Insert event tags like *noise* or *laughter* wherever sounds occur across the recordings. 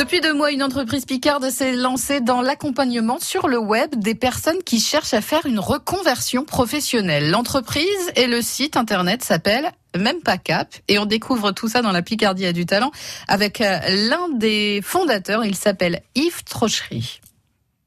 Depuis deux mois, une entreprise picarde s'est lancée dans l'accompagnement sur le web des personnes qui cherchent à faire une reconversion professionnelle. L'entreprise et le site internet s'appellent même pas cap. Et on découvre tout ça dans la Picardie à du talent avec euh, l'un des fondateurs. Il s'appelle Yves Trochery.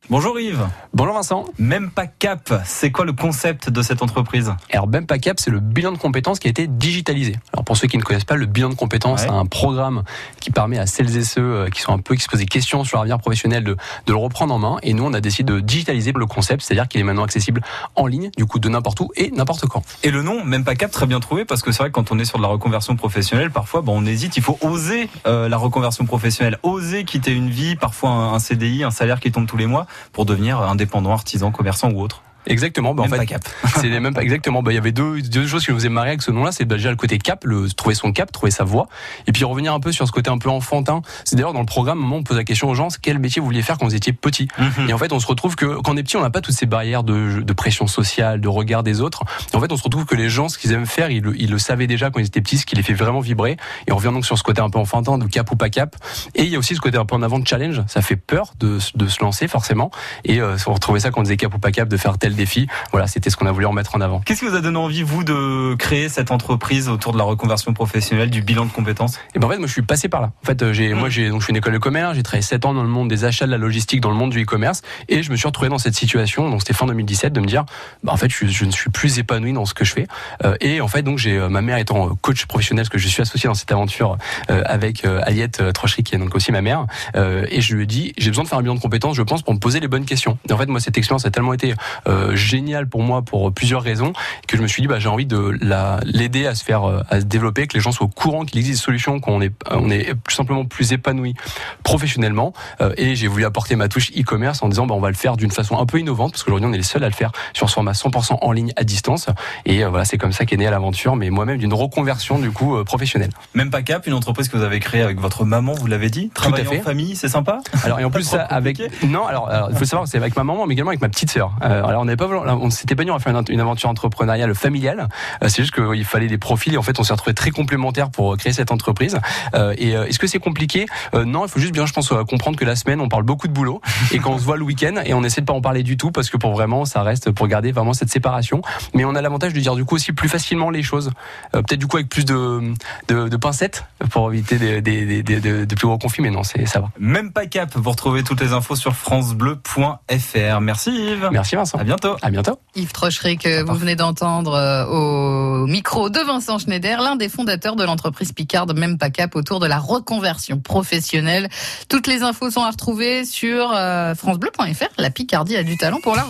Bonjour Yves. Bonjour Vincent. Même pas cap, c'est quoi le concept de cette entreprise? Alors même pas cap, c'est le bilan de compétences qui a été digitalisé. Alors pour ceux qui ne connaissent pas, le bilan de compétences, c'est un programme qui permet à celles et ceux euh, qui sont un peu qui se posent des questions sur leur avenir professionnel de, de le reprendre en main. Et nous, on a décidé de digitaliser le concept, c'est-à-dire qu'il est maintenant accessible en ligne, du coup de n'importe où et n'importe quand. Et le nom, même pas cap, très bien trouvé parce que c'est vrai que quand on est sur de la reconversion professionnelle, parfois bon, on hésite. Il faut oser euh, la reconversion professionnelle, oser quitter une vie, parfois un, un CDI, un salaire qui tombe tous les mois pour devenir indépendant, artisan, commerçant ou autre. Exactement. Bah, même en fait, cap. *laughs* c'est même pas exactement. Bah, il y avait deux, deux choses qui nous faisaient marrer avec ce nom-là. C'est bah, déjà le côté cap, le trouver son cap, trouver sa voie, et puis revenir un peu sur ce côté un peu enfantin. C'est d'ailleurs dans le programme, moment on pose la question aux gens quel métier vous vouliez faire quand vous étiez petit. Mhm. Et en fait, on se retrouve que quand on est petit, on n'a pas toutes ces barrières de, de, pression sociale, de regard des autres. Et en fait, on se retrouve que les gens, ce qu'ils aiment faire, ils le, ils le savaient déjà quand ils étaient petits, ce qui les fait vraiment vibrer. Et on revient donc sur ce côté un peu enfantin de cap ou pas cap. Et il y a aussi ce côté un peu en avant de challenge. Ça fait peur de, de se lancer forcément. Et euh, on retrouvait ça quand on disait cap ou pas cap, de faire tel défi. Voilà c'était ce qu'on a voulu en mettre en avant. Qu'est-ce qui vous a donné envie, vous, de créer cette entreprise autour de la reconversion professionnelle, du bilan de compétences? Et eh ben en fait, moi, je suis passé par là. En fait, j'ai, mmh. moi, j'ai, donc, je suis une école de commerce, j'ai travaillé 7 ans dans le monde des achats, de la logistique, dans le monde du e-commerce, et je me suis retrouvé dans cette situation, donc c'était fin 2017, de me dire, bah, en fait, je, je, ne suis plus épanoui dans ce que je fais. Euh, et en fait, donc, j'ai, ma mère étant coach professionnel, parce que je suis associé dans cette aventure euh, avec euh, Aliette Trochery, qui est donc aussi ma mère, et je lui ai dit, j'ai besoin de faire un bilan de compétences, je pense, pour me poser les bonnes questions. Et en fait, moi, cette expérience a tellement été géniale pour moi pour plusieurs raisons que je me suis dit bah j'ai envie de la l'aider à se faire à se développer que les gens soient au courant qu'il existe des solutions qu'on est on est plus simplement plus épanoui professionnellement. Et j'ai voulu apporter ma touche e-commerce en disant bah on va le faire d'une façon un peu innovante parce qu'aujourd'hui on est les seuls à le faire sur ce format 100% en ligne à distance. Et voilà c'est comme ça qu'est née l'aventure mais moi-même d'une reconversion du coup professionnelle. Même pas cap une entreprise que vous avez créée avec votre maman vous l'avez dit? Travailler Tout à fait. en famille c'est sympa? Alors et en plus ça avec non alors, alors il faut savoir c'est avec ma maman mais également avec ma petite sœur. Euh, alors on n'avait pas on s'était pas dit on va faire une, une aventure entrepreneuriale familiale. Euh, c'est juste qu'il fallait des profils et en fait on s'est retrouvé très complémentaires pour créer cette entreprise. Euh, et est-ce que c'est compliqué? Non, il faut juste bien, je pense, comprendre que la semaine on parle beaucoup de boulot et quand on se voit le week-end et on essaie de pas en parler du tout parce que pour vraiment ça reste pour garder vraiment cette séparation. Mais on a l'avantage de dire du coup aussi plus facilement les choses, peut-être du coup avec plus de, de, de pincettes pour éviter des, des, des, de, de plus gros conflits. Mais non, c'est ça va. Même pas cap. Vous retrouvez toutes les infos sur francebleu.fr. Merci Yves. Merci Vincent. À bientôt. À bientôt. Yves Trochery que vous venez d'entendre au micro de Vincent Schneider, l'un des fondateurs de l'entreprise Picard, même pas cap, autour de la reconversion professionnelle. Toutes les infos sont à retrouver sur francebleu.fr. La Picardie a du talent pour la